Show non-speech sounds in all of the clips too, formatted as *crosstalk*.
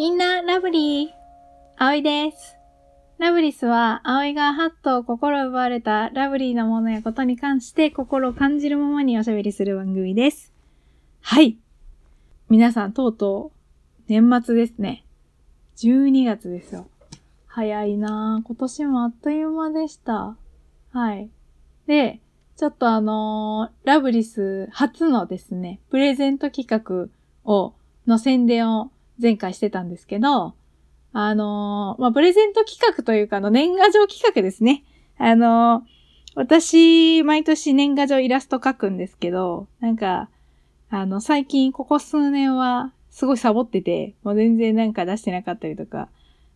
みんなラブリー。葵です。ラブリスは、葵がハッと心奪われたラブリーなものやことに関して心を感じるままにおしゃべりする番組です。はい。皆さん、とうとう、年末ですね。12月ですよ。早いなぁ。今年もあっという間でした。はい。で、ちょっとあのー、ラブリス初のですね、プレゼント企画を、の宣伝を前回してたんですけど、あのー、まあ、プレゼント企画というか、あの、年賀状企画ですね。あのー、私、毎年年賀状イラスト描くんですけど、なんか、あの、最近、ここ数年は、すごいサボってて、もう全然なんか出してなかったりとか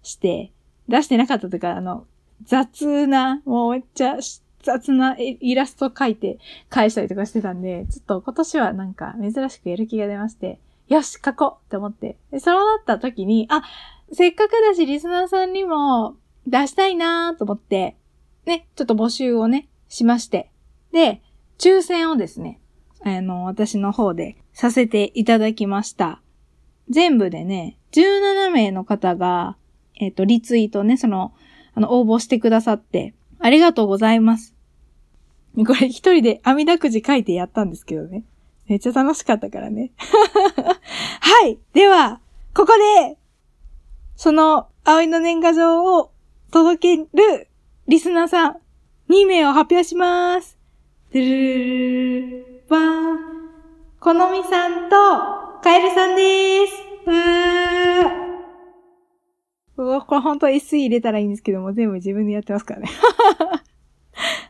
して、出してなかったというか、あの、雑な、もうめっちゃ雑なイラスト描いて返したりとかしてたんで、ちょっと今年はなんか珍しくやる気が出まして、よし、書こうって思って。で、そうなった時に、あ、せっかくだし、リスナーさんにも出したいなーと思って、ね、ちょっと募集をね、しまして。で、抽選をですね、あの、私の方でさせていただきました。全部でね、17名の方が、えっ、ー、と、リツイートね、その、あの、応募してくださって、ありがとうございます。これ一人で網だくじ書いてやったんですけどね。めっちゃ楽しかったからね。*laughs* はい。では、ここで、その、葵の年賀状を届けるリスナーさん、2名を発表します。ドゥルルルバーン。このみさんと、カエルさんです。わー。うわ、これ本当は SE 入れたらいいんですけども、全部自分でやってますからね。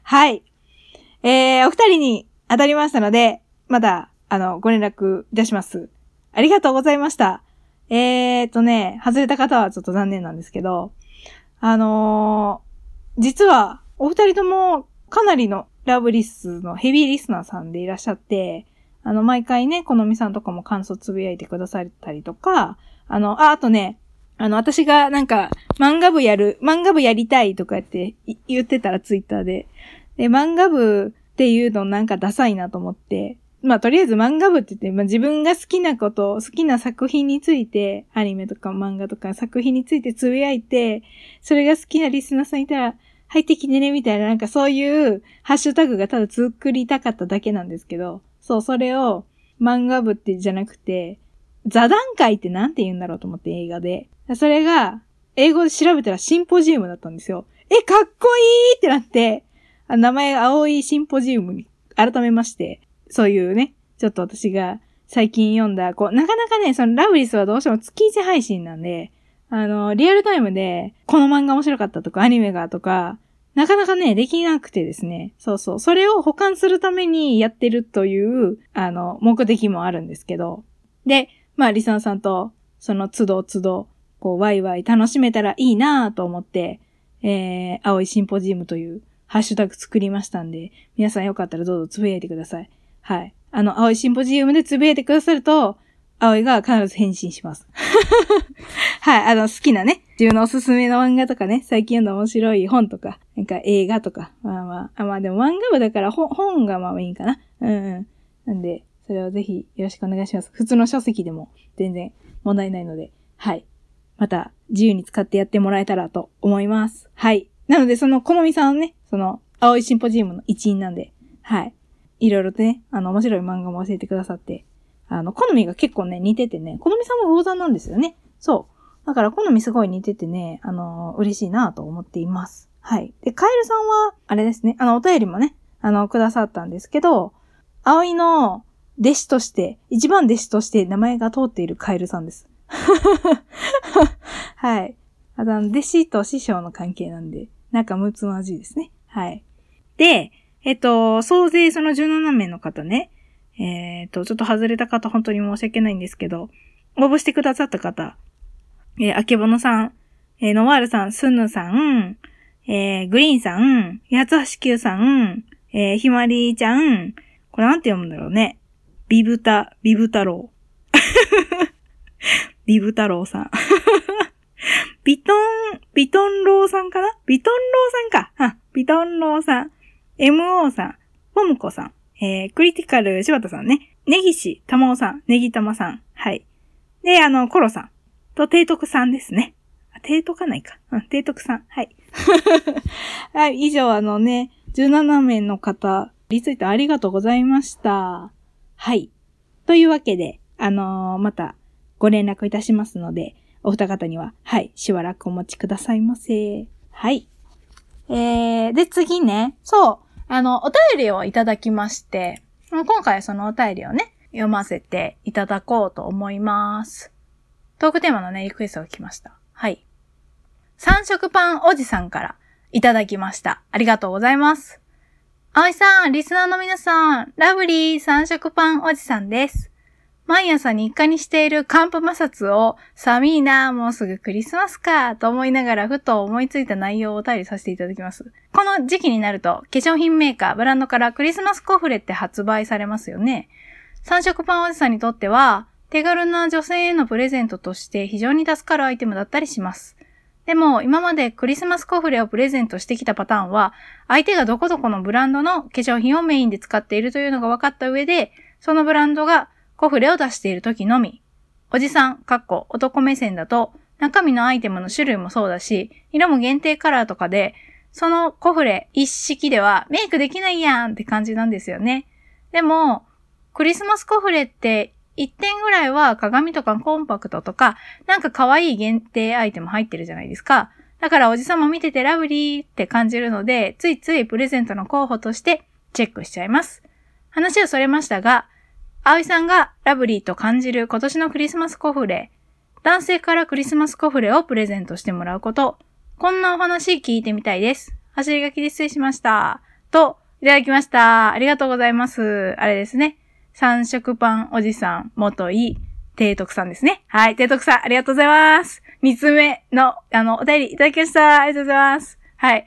はい。えー、お二人に当たりましたので、まだ、あの、ご連絡いたします。ありがとうございました。えーとね、外れた方はちょっと残念なんですけど、あのー、実は、お二人とも、かなりのラブリスのヘビーリスナーさんでいらっしゃって、あの、毎回ね、このみさんとかも感想つぶやいてくださったりとか、あの、あ、あとね、あの、私がなんか、漫画部やる、漫画部やりたいとかって言ってたらツイッターで。で、漫画部っていうのなんかダサいなと思って、まあ、とりあえず漫画部って言って、まあ、自分が好きなこと、好きな作品について、アニメとか漫画とか作品についてつぶやいて、それが好きなリスナーさんいたら、入ってきてね、みたいな、なんかそういうハッシュタグがただ作りたかっただけなんですけど、そう、それを漫画部ってじゃなくて、座談会ってなんて言うんだろうと思って映画で。それが、英語で調べたらシンポジウムだったんですよ。え、かっこいいってなって、名前が青いシンポジウムに改めまして、そういうね、ちょっと私が最近読んだ、こう、なかなかね、そのラブリスはどうしても月1配信なんで、あの、リアルタイムで、この漫画面白かったとか、アニメがとか、なかなかね、できなくてですね。そうそう。それを保管するためにやってるという、あの、目的もあるんですけど。で、まあ、リサンさんと、その都度都度、こう、ワイワイ楽しめたらいいなと思って、えー、青いシンポジウムというハッシュタグ作りましたんで、皆さんよかったらどうぞつぶやいてください。はい。あの、青いシンポジウムでつぶやいてくださると、青いが必ず返信します。*laughs* はい。あの、好きなね、自分のおすすめの漫画とかね、最近読んだ面白い本とか、なんか映画とか、まあまあ、まあでも漫画部だから本がまあいいかな。うんうん。なんで、それをぜひよろしくお願いします。普通の書籍でも全然問題ないので、はい。また自由に使ってやってもらえたらと思います。はい。なので、その、好みさんね、その、青いシンポジウムの一員なんで、はい。いろいろとね、あの、面白い漫画も教えてくださって、あの、好みが結構ね、似ててね、好みさんも魚座なんですよね。そう。だから、好みすごい似ててね、あの、嬉しいなと思っています。はい。で、カエルさんは、あれですね、あの、お便りもね、あの、くださったんですけど、葵の弟子として、一番弟子として名前が通っているカエルさんです。*laughs* はい。あの、弟子と師匠の関係なんで、なんかむつまじいですね。はい。で、えっと、総勢その17名の方ね、えっ、と、ちょっと外れた方本当に申し訳ないんですけど、応募してくださった方、えー、あけぼのさん、えー、ノワールさん、スンヌさん、えー、グリーンさん、八つ橋九さん、えー、ひまりちゃん、これなんて読むんだろうね。ビブタ、ビブ太郎。*laughs* ビブ太郎さん。ビトン、ビトンローさんかな？ビトンローさんか。あ、ビトンローさん。MO さん。ポムコさん。えー、クリティカル柴田さんね。ネギシ、タマオさん。ネギタマさん。はい。で、あの、コロさん。と、提督さんですね。あ提督かないか。うん、提督さん。はい。*laughs* はい、以上あのね、17名の方、リツイートありがとうございました。はい。というわけで、あのー、またご連絡いたしますので、お二方には、はい、しばらくお待ちくださいませ。はい。えー、で、次ね、そう、あの、お便りをいただきまして、今回そのお便りをね、読ませていただこうと思います。トークテーマのね、リクエストが来ました。はい。三色パンおじさんからいただきました。ありがとうございます。葵さん、リスナーの皆さん、ラブリー三色パンおじさんです。毎朝日課にしている寒風摩擦を、寒いなもうすぐクリスマスか、と思いながらふと思いついた内容をお便りさせていただきます。この時期になると、化粧品メーカー、ブランドからクリスマスコフレって発売されますよね。三色パンおじさんにとっては、手軽な女性へのプレゼントとして非常に助かるアイテムだったりします。でも、今までクリスマスコフレをプレゼントしてきたパターンは、相手がどこどこのブランドの化粧品をメインで使っているというのが分かった上で、そのブランドがコフレを出している時のみ、おじさん、かっこ男目線だと、中身のアイテムの種類もそうだし、色も限定カラーとかで、そのコフレ一式ではメイクできないやんって感じなんですよね。でも、クリスマスコフレって1点ぐらいは鏡とかコンパクトとか、なんか可愛い限定アイテム入ってるじゃないですか。だからおじさんも見ててラブリーって感じるので、ついついプレゼントの候補としてチェックしちゃいます。話はそれましたが、葵さんがラブリーと感じる今年のクリスマスコフレ、男性からクリスマスコフレをプレゼントしてもらうこと、こんなお話聞いてみたいです。走り書きで失礼しました。と、いただきました。ありがとうございます。あれですね。三色パンおじさん、元井、提督さんですね。はい、提督さん、ありがとうございます。三つ目の、あの、お便りいただきました。ありがとうございます。はい。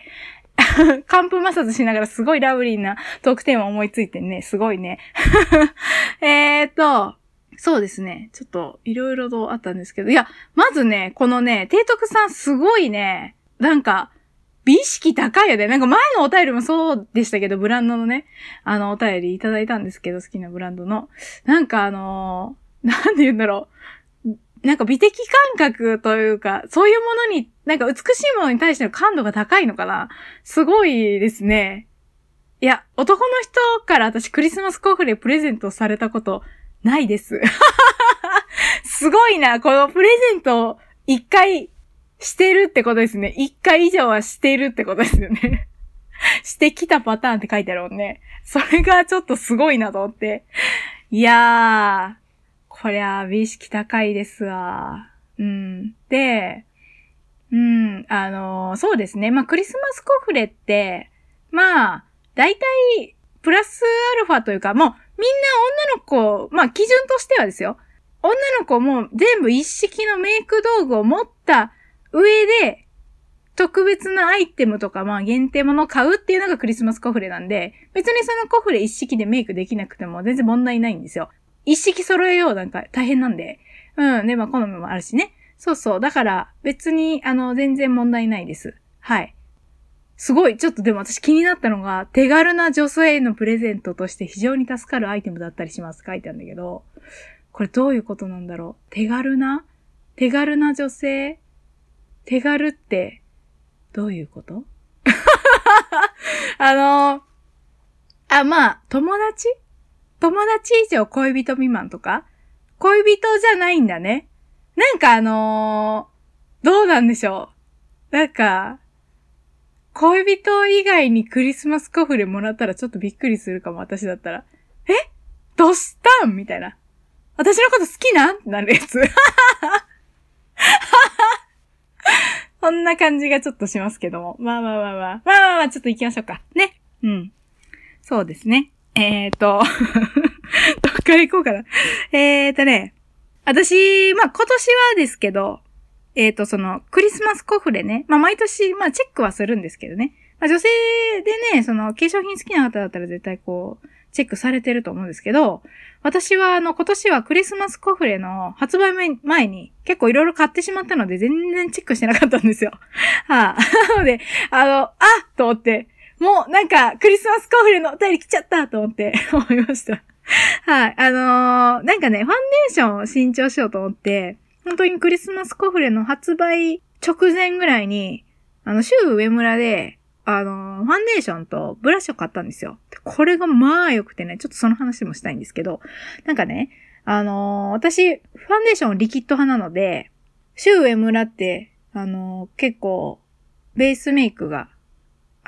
*laughs* 寒風摩擦しながらすごいラブリーなトークテーマ思いついてね、すごいね。*laughs* えっと、そうですね。ちょっと、いろいろとあったんですけど、いや、まずね、このね、提督さんすごいね、なんか、美意識高いよね。なんか前のお便りもそうでしたけど、ブランドのね、あの、お便りいただいたんですけど、好きなブランドの。なんかあのー、なんで言うんだろう。なんか美的感覚というか、そういうものに、なんか美しいものに対しての感度が高いのかな？すごいですね。いや、男の人から私クリスマスコフレプレゼントされたことないです。*laughs* すごいな、このプレゼントを一回してるってことですね。一回以上はしてるってことですよね。*laughs* してきたパターンって書いてあるもんね。それがちょっとすごいなと思って。いやー、こりゃ美意識高いですわ。うん。で、うん、あの、そうですね。まあ、クリスマスコフレって、まあ、大体、プラスアルファというか、もう、みんな女の子、まあ、基準としてはですよ。女の子も全部一式のメイク道具を持った上で、特別なアイテムとか、まあ限定物を買うっていうのがクリスマスコフレなんで、別にそのコフレ一式でメイクできなくても全然問題ないんですよ。一式揃えようなんか大変なんで。うん。で、まあ好みもあるしね。そうそう。だから別に、あの、全然問題ないです。はい。すごい、ちょっとでも私気になったのが、手軽な女性へのプレゼントとして非常に助かるアイテムだったりします書いてあるんだけど、これどういうことなんだろう？手軽な？手軽な女性？手軽って、どういうこと？*laughs* あのあ、まあ、友達？友達以上恋人未満とか？恋人じゃないんだね。なんかあのー、どうなんでしょう。なんか、恋人以外にクリスマスコフレもらったらちょっとびっくりするかも、私だったら。え？どうしたん？みたいな。私のこと好きなん？ってなるやつ。*laughs* そんな感じがちょっとしますけども。まあまあまあまあ。まあまあまあ、ちょっと行きましょうか。ね。うん。そうですね。えーと、*laughs* どっから行こうかな。えーとね、私、まあ今年はですけど、えーと、その、クリスマスコフレね。まあ毎年、まあチェックはするんですけどね。まあ女性でね、その、化粧品好きな方だったら絶対こう、チェックされてると思うんですけど、私はあの今年はクリスマスコフレの発売前に結構いろいろ買ってしまったので全然チェックしてなかったんですよ。はあ、*laughs* なので、あの、あと思って、もうなんかクリスマスコフレのお便り来ちゃったと思って *laughs* 思いました。はい。あのー、なんかね、ファンデーションを新調しようと思って、本当にクリスマスコフレの発売直前ぐらいに、あの、週上村で、あの、ファンデーションとブラシを買ったんですよ。これがまあ良くてね、ちょっとその話もしたいんですけど、なんかね、あのー、私、ファンデーションリキッド派なので、週上村って、あの、結構、ベースメイクが、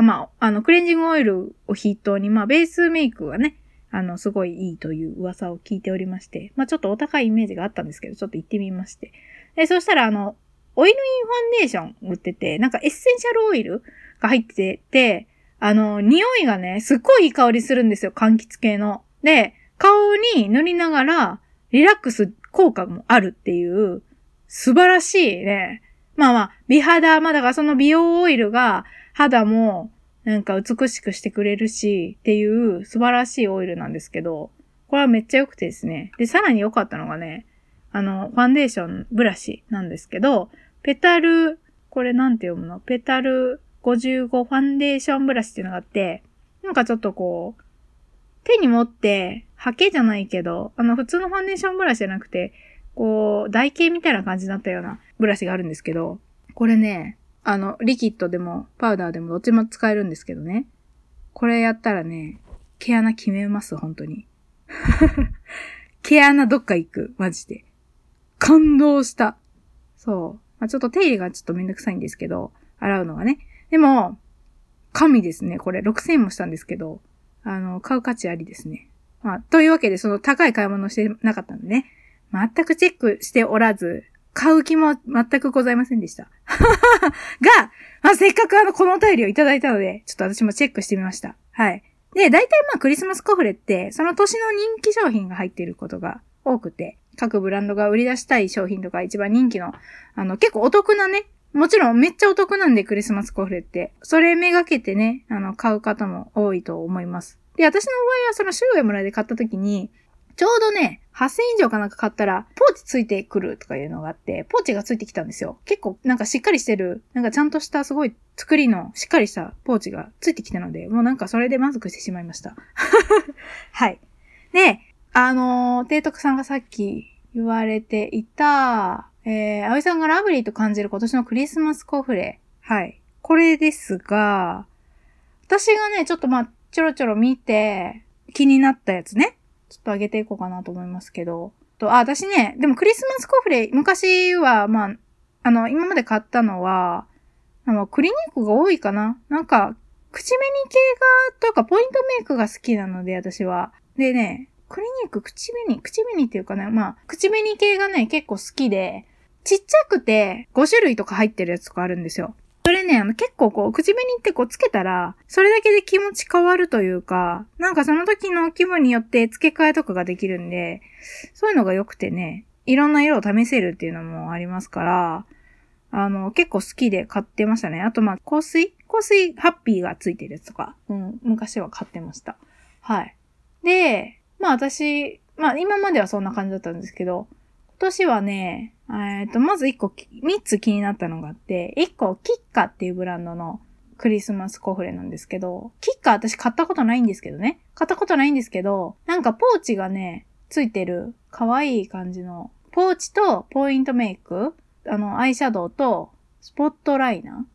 まあ、あの、クレンジングオイルを筆頭に、まあ、ベースメイクがね、あの、すごいいいという噂を聞いておりまして、まあ、ちょっとお高いイメージがあったんですけど、ちょっと行ってみまして。で、そしたら、あの、オイルインファンデーション売ってて、なんかエッセンシャルオイルが入ってて、あの、匂いがね、すっごいいい香りするんですよ、柑橘系の。で、顔に塗りながら、リラックス効果もあるっていう、素晴らしいね。まあまあ、美肌、まあだからその美容オイルが肌もなんか美しくしてくれるしっていう素晴らしいオイルなんですけど、これはめっちゃ良くてですね。で、さらに良かったのがね、あの、ファンデーションブラシなんですけど、ペタル、これなんて読むの？ペタル55ファンデーションブラシっていうのがあって、なんかちょっとこう、手に持って、ハケじゃないけど、あの、普通のファンデーションブラシじゃなくて、こう、台形みたいな感じになったようなブラシがあるんですけど、これね、あの、リキッドでも、パウダーでもどっちも使えるんですけどね。これやったらね、毛穴決めます、本当に。*laughs* 毛穴どっか行く、マジで。感動した。そう。まあ、ちょっと手入れがちょっとめんどくさいんですけど、洗うのがね。でも、神ですね。これ6000円もしたんですけど、あの、買う価値ありですね。まあ、というわけで、その高い買い物してなかったんでね。全くチェックしておらず、買う気も全くございませんでした。*laughs* が、まあ、せっかくあの、このお便りをいただいたので、ちょっと私もチェックしてみました。はい。で、大体まあ、クリスマスコフレって、その年の人気商品が入っていることが多くて、各ブランドが売り出したい商品とか一番人気の、あの、結構お得なね、もちろんめっちゃお得なんでクリスマスコフレって。それめがけてね、あの、買う方も多いと思います。で、私の場合はその周囲村で買った時に、ちょうどね、8000以上かなんか買ったら、ポーチついてくるとかいうのがあって、ポーチがついてきたんですよ。結構なんかしっかりしてる、なんかちゃんとしたすごい作りのしっかりしたポーチがついてきたので、もうなんかそれで満足してしまいました。*laughs* はい。で、あのー、提督さんがさっき言われていた、えー、葵さんがラブリーと感じる今年のクリスマスコフレ。はい。これですが、私がね、ちょっとまあ、ちょろちょろ見て、気になったやつね。ちょっと上げていこうかなと思いますけど。と、あ、私ね、でもクリスマスコフレ、昔は、まあ、あの、今まで買ったのは、あの、クリニックが多いかななんか、口紅系が、というか、ポイントメイクが好きなので、私は。でね、クリニック、口紅、口紅っていうかね、まあ、口紅系がね、結構好きで、ちっちゃくて5種類とか入ってるやつとかあるんですよ。それね、あの結構こう、口紅ってこうつけたら、それだけで気持ち変わるというか、なんかその時の気分によって付け替えとかができるんで、そういうのが良くてね、いろんな色を試せるっていうのもありますから、あの、結構好きで買ってましたね。あとまあ、香水？香水ハッピーがついてるやつとか、うん、昔は買ってました。はい。で、まあ私、まあ今まではそんな感じだったんですけど、今年はね、えっと、まず1個、3つ気になったのがあって、1個、キッカっていうブランドのクリスマスコフレなんですけど、キッカ私買ったことないんですけどね。買ったことないんですけど、なんかポーチがね、ついてる可愛い感じの、ポーチとポイントメイク、あの、アイシャドウとスポットライナ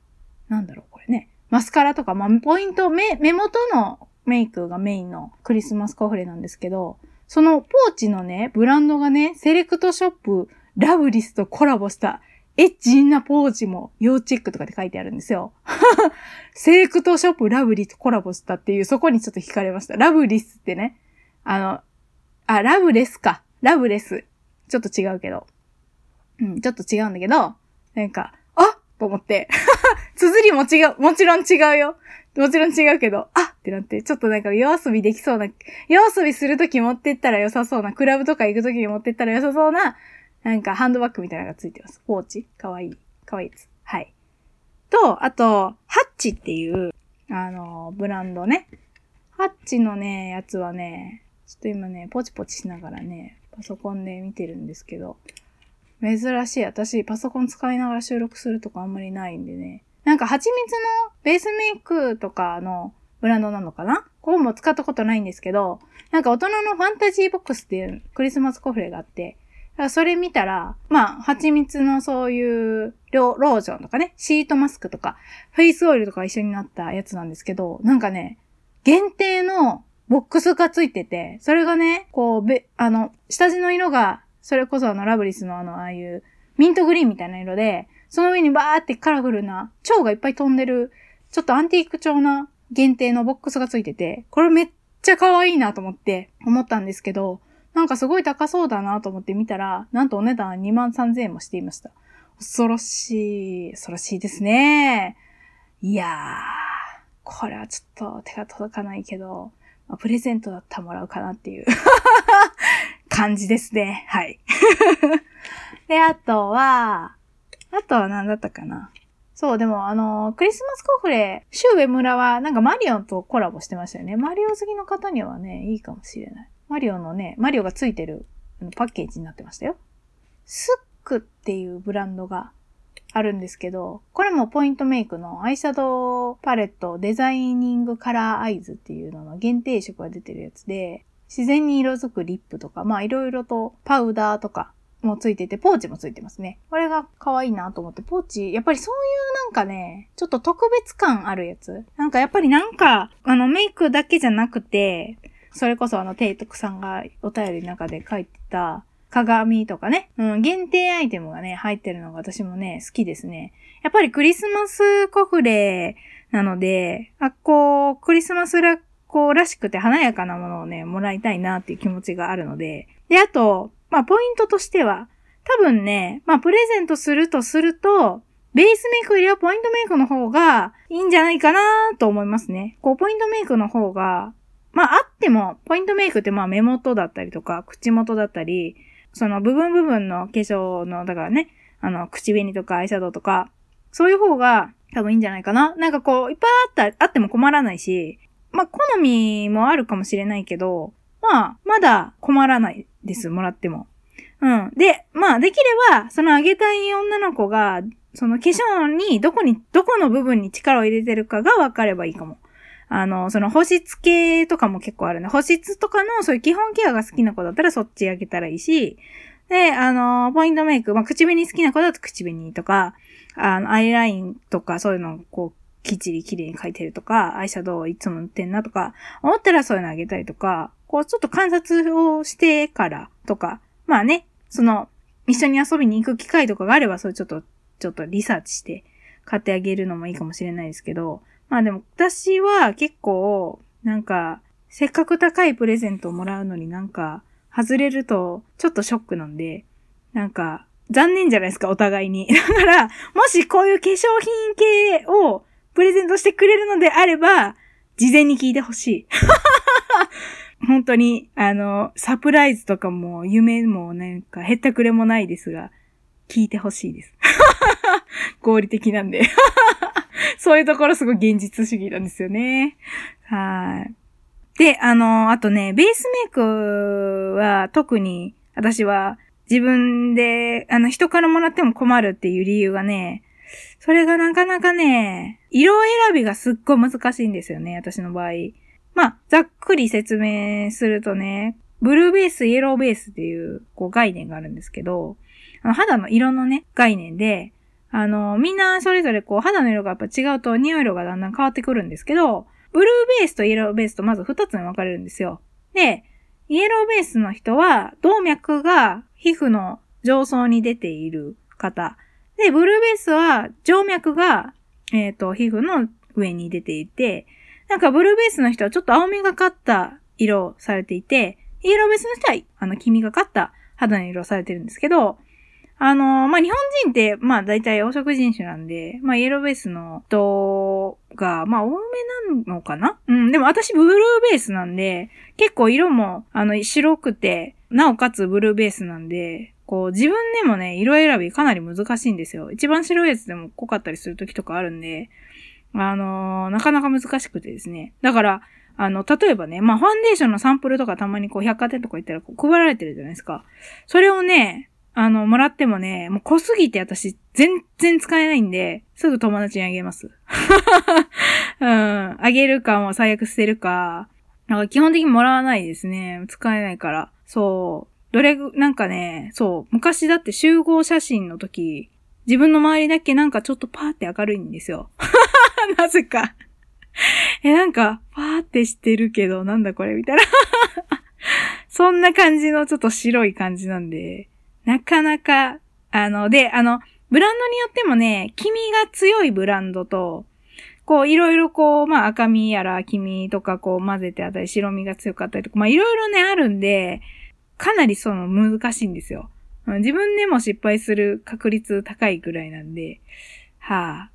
ーなんだろうこれね。マスカラとか、まあ、ポイント、目、目元のメイクがメインのクリスマスコフレなんですけど、そのポーチのね、ブランドがね、セレクトショップラブリスとコラボしたエッチなポーチも要チェックとかって書いてあるんですよ。*laughs* セレクトショップラブリスとコラボしたっていう、そこにちょっと惹かれました。ラブリスってね。あの、あ、ラブレスか。ラブレス。ちょっと違うけど。うん、ちょっと違うんだけど、なんか、あと思って。*laughs* 綴りも違う。もちろん違うよ。もちろん違うけど、あってなって、ちょっとなんか夜遊びできそうな、夜遊びするとき持ってったら良さそうな、クラブとか行くときに持ってったら良さそうな、なんかハンドバッグみたいなのがついてます。ポーチかわいい。かわいいです。はい。と、あと、ハッチっていう、あの、ブランドね。ハッチのね、やつはね、ちょっと今ね、ポチポチしながらね、パソコンで見てるんですけど、珍しい。私、パソコン使いながら収録するとかあんまりないんでね。なんか、蜂蜜のベースメイクとかのブランドなのかな？ここも使ったことないんですけど、なんか大人のファンタジーボックスっていうクリスマスコフレがあって、それ見たら、まあ、蜂蜜のそういうロージョンとかね、シートマスクとか、フェイスオイルとか一緒になったやつなんですけど、なんかね、限定のボックスがついてて、それがね、こう、べ、あの、下地の色が、それこそあの、ラブリスのあの、ああいう、ミントグリーンみたいな色で、その上にバーってカラフルな、蝶がいっぱい飛んでる、ちょっとアンティーク調な限定のボックスがついてて、これめっちゃ可愛いなと思って思ったんですけど、なんかすごい高そうだなと思って見たら、なんとお値段は2万3000円もしていました。恐ろしい、恐ろしいですね。いやー、これはちょっと手が届かないけど、まあ、プレゼントだったらもらうかなっていう *laughs* 感じですね。はい。*laughs* で、あとは、あとは何だったかな。そう、でもあのクリスマスコフレ、シュウエ村はなんかマリオンとコラボしてましたよね。マリオ好きの方にはね、いいかもしれない。マリオのね、マリオがついてるパッケージになってましたよ。 SUQQU っていうブランドがあるんですけど、これもポイントメイクのアイシャドウパレットデザイニングカラーアイズっていうのの限定色が出てるやつで、自然に色づくリップとか、まあいろいろとパウダーとかもついてて、ポーチもついてますね。これが可愛いなと思って、ポーチ、やっぱりそういうなんかね、ちょっと特別感あるやつ。なんかやっぱりなんか、あのメイクだけじゃなくて、それこそあの、テイトクさんがお便りの中で書いてた、鏡とかね、うん、限定アイテムがね、入ってるのが私もね、好きですね。やっぱりクリスマスコフレなので、あ、こう、クリスマスラこうらしくて華やかなものをね、もらいたいなっていう気持ちがあるので。で、あと、まあ、ポイントとしては、多分ね、まあ、プレゼントするとすると、ベースメイクよりはポイントメイクの方がいいんじゃないかなと思いますね。こう、ポイントメイクの方が、まあ、あっても、ポイントメイクってまあ目元だったりとか、口元だったり、その部分部分の化粧の、だからね、あの、口紅とかアイシャドウとか、そういう方が多分いいんじゃないかな。なんかこう、いっぱいあった、あっても困らないし、まあ、好みもあるかもしれないけど、まあ、まだ困らないです、もらっても。うん。で、まあ、できれば、そのあげたい女の子が、その化粧に、どこに、どこの部分に力を入れてるかが分かればいいかも。あの、その保湿系とかも結構あるね。保湿とかのそういう基本ケアが好きな子だったらそっちあげたらいいし、で、あの、ポイントメイク、まあ、口紅好きな子だと口紅とか、あの、アイラインとかそういうのをこう、きっちり綺麗に描いてるとか、アイシャドウをいつも塗ってんなとか、思ったらそういうのあげたりとか、こうちょっと観察をしてからとか、まあね、その、一緒に遊びに行く機会とかがあれば、それちょっと、ちょっとリサーチして買ってあげるのもいいかもしれないですけど、まあでも私は結構、なんか、せっかく高いプレゼントをもらうのになんか、外れるとちょっとショックなんで、なんか、残念じゃないですか、お互いに。*laughs* だから、もしこういう化粧品系をプレゼントしてくれるのであれば、事前に聞いてほしい。*laughs* 本当に、あの、サプライズとかも夢もなんか減ったくれもないですが、聞いてほしいです。*laughs* 合理的なんで。*laughs* そういうところすごい現実主義なんですよね。はい。で、あの、あとね、ベースメイクは特に私は自分で、あの、人からもらっても困るっていう理由がね、それがなかなかね、色選びがすっごい難しいんですよね、私の場合。まあ、ざっくり説明するとね、ブルーベース、イエローベースっていう、こう概念があるんですけど、あの肌の色のね、概念で、あの、みんなそれぞれこう肌の色がやっぱ違うと匂い色がだんだん変わってくるんですけど、ブルーベースとイエローベースとまず二つに分かれるんですよ。で、イエローベースの人は、動脈が皮膚の上層に出ている方。で、ブルーベースは静脈が、えっ、ー、と、皮膚の上に出ていて、なんかブルーベースの人はちょっと青みがかった色をされていて、イエローベースの人は、あの、黄みがかった肌の色をされてるんですけど、あの、まあ、日本人って、まあ、大体黄色人種なんで、まあ、イエローベースの人が、まあ、多めなのかな？うん、でも私ブルーベースなんで、結構色も、あの、白くて、なおかつブルーベースなんで、こう、自分でもね、色選びかなり難しいんですよ。一番白いやつでも濃かったりする時とかあるんで、あのー、なかなか難しくてですね。だから、あの、例えばね、まあ、ファンデーションのサンプルとかたまにこう、百貨店とか行ったらこう配られてるじゃないですか。それをね、あの、もらってもね、もう濃すぎて私、全然使えないんで、すぐ友達にあげます。*laughs* うん。あげるかも最悪捨てるか。なんか基本的にもらわないですね。使えないから。そう。どれぐ、なんかね、そう、昔だって集合写真の時、自分の周りだけなんかちょっとパーって明るいんですよ。*laughs* なぜか。え、なんか、パーってしてるけど、なんだこれみたいな。そんな感じのちょっと白い感じなんで、なかなか、あの、で、あの、ブランドによってもね、黄身が強いブランドと、こう、いろいろこう、まあ赤身やら黄身とかこう混ぜてあったり、白身が強かったりとか、まあいろいろね、あるんで、かなりその難しいんですよ。自分でも失敗する確率高いぐらいなんで、はあ。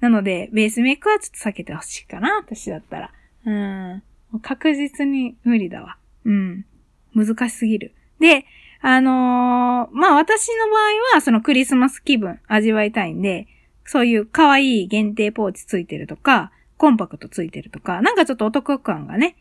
なので、ベースメイクはちょっと避けてほしいかな、私だったら。うん。確実に無理だわ。うん。難しすぎる。で、あのー、まあ私の場合はそのクリスマス気分味わいたいんで、そういう可愛い限定ポーチついてるとか、コンパクトついてるとか、なんかちょっとお得感がね、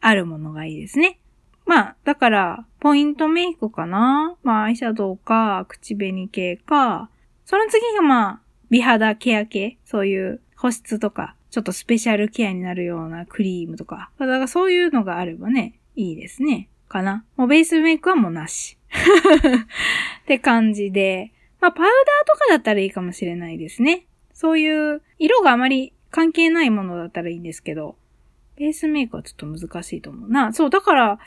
あるものがいいですね。まあ、だから、ポイントメイクかなまあ、アイシャドウか、口紅系か、その次がまあ、美肌ケア系そういう保湿とか、ちょっとスペシャルケアになるようなクリームとか。だからそういうのがあればね、いいですね。かな。もうベースメイクはもうなし。*laughs* って感じで。まあ、パウダーとかだったらいいかもしれないですね。そういう、色があまり関係ないものだったらいいんですけど、ベースメイクはちょっと難しいと思うな。そう、だから、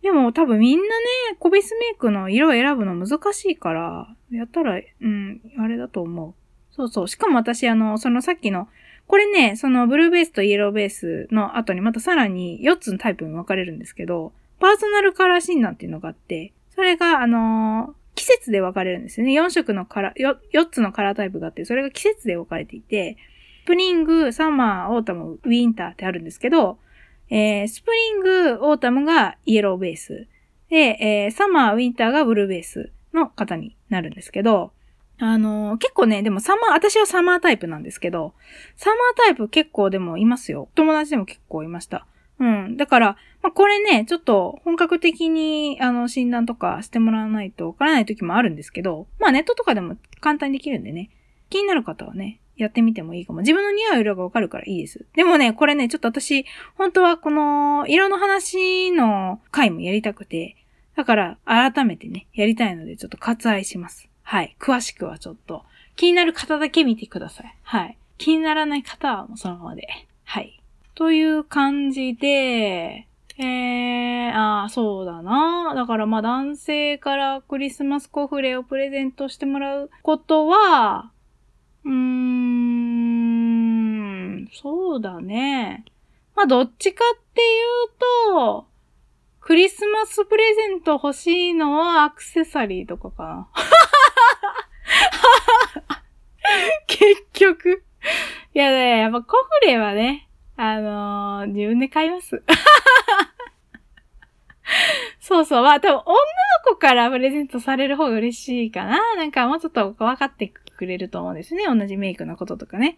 でも多分みんなね、コベースメイクの色を選ぶの難しいから、やったら、うん、あれだと思う。そうそう。しかも私、あの、そのさっきの、これね、そのブルーベースとイエローベースの後にまたさらに4つのタイプに分かれるんですけど、パーソナルカラー診断っていうのがあって、それが、あのー、季節で分かれるんですよね。4色のカラー、4つのカラータイプがあって、それが季節で分かれていて、スプリング、サマー、オータム、ウィンターってあるんですけど、えー、スプリング、オータムがイエローベース。で、えー、サマー、ウィンターがブルーベースの方になるんですけど、あのー、結構ね、でもサマー、私はサマータイプなんですけど、サマータイプ結構でもいますよ。友達でも結構いました。うん。だから、まあ、これね、ちょっと本格的に、あの、診断とかしてもらわないとわからない時もあるんですけど、まあ、ネットとかでも簡単にできるんでね、気になる方はね、やってみてもいいかも。自分の似合う色がわかるからいいです。でもね、これね、ちょっと私、本当はこの、色の話の回もやりたくて、だから、改めてね、やりたいので、ちょっと割愛します。はい。詳しくはちょっと、気になる方だけ見てください。はい。気にならない方はもうそのままで。はい。という感じで、えー、ああ、そうだな。だからまあ男性からクリスマスコフレをプレゼントしてもらうことは、うーん、そうだね。まあどっちかっていうと、クリスマスプレゼント欲しいのはアクセサリーとかかな。*laughs* 結局。いやね、やっぱコフレはね、あのー、自分で買います。*laughs* そうそう。まあ多分女の子からプレゼントされる方が嬉しいかな。なんかもうちょっと分かってくれると思うんですね。同じメイクのこととかね。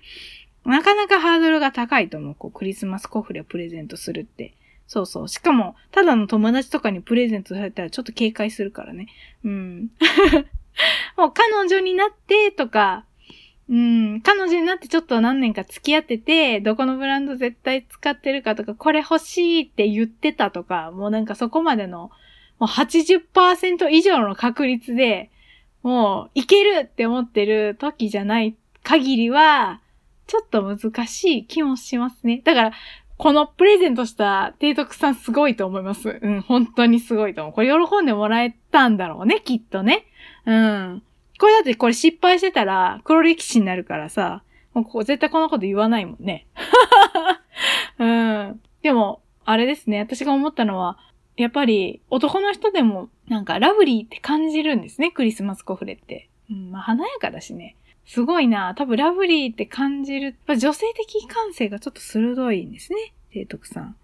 なかなかハードルが高いと思う。こう、クリスマスコフレをプレゼントするって。そうそう。しかも、ただの友達とかにプレゼントされたらちょっと警戒するからね。うん。*laughs* もう彼女になってとか、うん、彼女になってちょっと何年か付き合ってて、どこのブランド絶対使ってるかとか、これ欲しいって言ってたとか、もうなんかそこまでの、もう80%以上の確率で、もういけるって思ってる時じゃない限りは、ちょっと難しい気もしますね。だから、このプレゼントした提督さんすごいと思います。うん、本当にすごいと思う。これ喜んでもらえたんだろうね、きっとね。うん。これだってこれ失敗してたら黒歴史になるからさ、もうここ絶対このこと言わないもんね。*laughs* うん。でも、あれですね。私が思ったのは、やっぱり男の人でもなんかラブリーって感じるんですね。クリスマスコフレって。うん、まあ華やかだしね。すごいな。多分ラブリーって感じる。女性的感性がちょっと鋭いんですね。提督さん。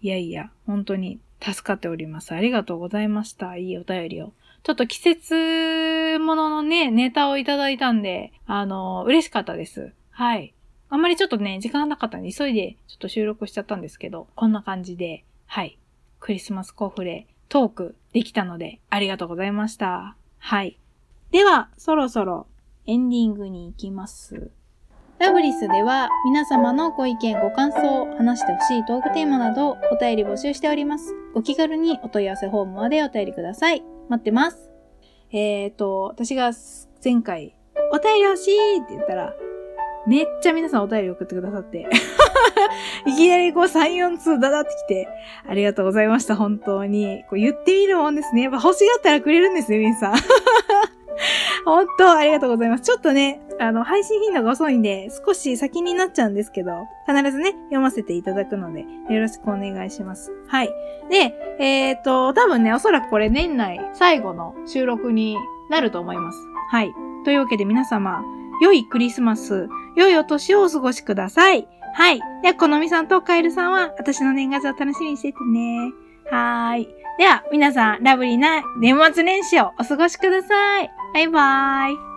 いやいや、本当に助かっております。ありがとうございました。いいお便りを。ちょっと季節もののね、ネタをいただいたんで、あの、嬉しかったです。はい。あんまりちょっとね、時間なかったんで、急いでちょっと収録しちゃったんですけど、こんな感じで、はい。クリスマスコフレトークできたので、ありがとうございました。はい。では、そろそろエンディングに行きます。ラブリスでは皆様のご意見、ご感想、話してほしいトークテーマなどお便り募集しております。お気軽にお問い合わせフォームまでお便りください。待ってます。えっ、ー、と、私が前回、お便り欲しいって言ったら、めっちゃ皆さんお便り送ってくださって。*laughs* いきなりこう3、4通だだってきて、ありがとうございました、本当に。こう言ってみるもんですね。やっぱ欲しがったらくれるんですよ、皆さん。*laughs* 本当、ありがとうございます。ちょっとね、あの、配信頻度が遅いんで、少し先になっちゃうんですけど、必ずね、読ませていただくので、よろしくお願いします。はい。で、えっ、と、多分ね、おそらくこれ年内最後の収録になると思います。はい。というわけで皆様、良いクリスマス、良いお年をお過ごしください。はい。では、このみさんとカエルさんは、私の年賀状を楽しみにしててね。はーい。では、皆さん、ラブリーな年末年始をお過ごしください。バイバーイ。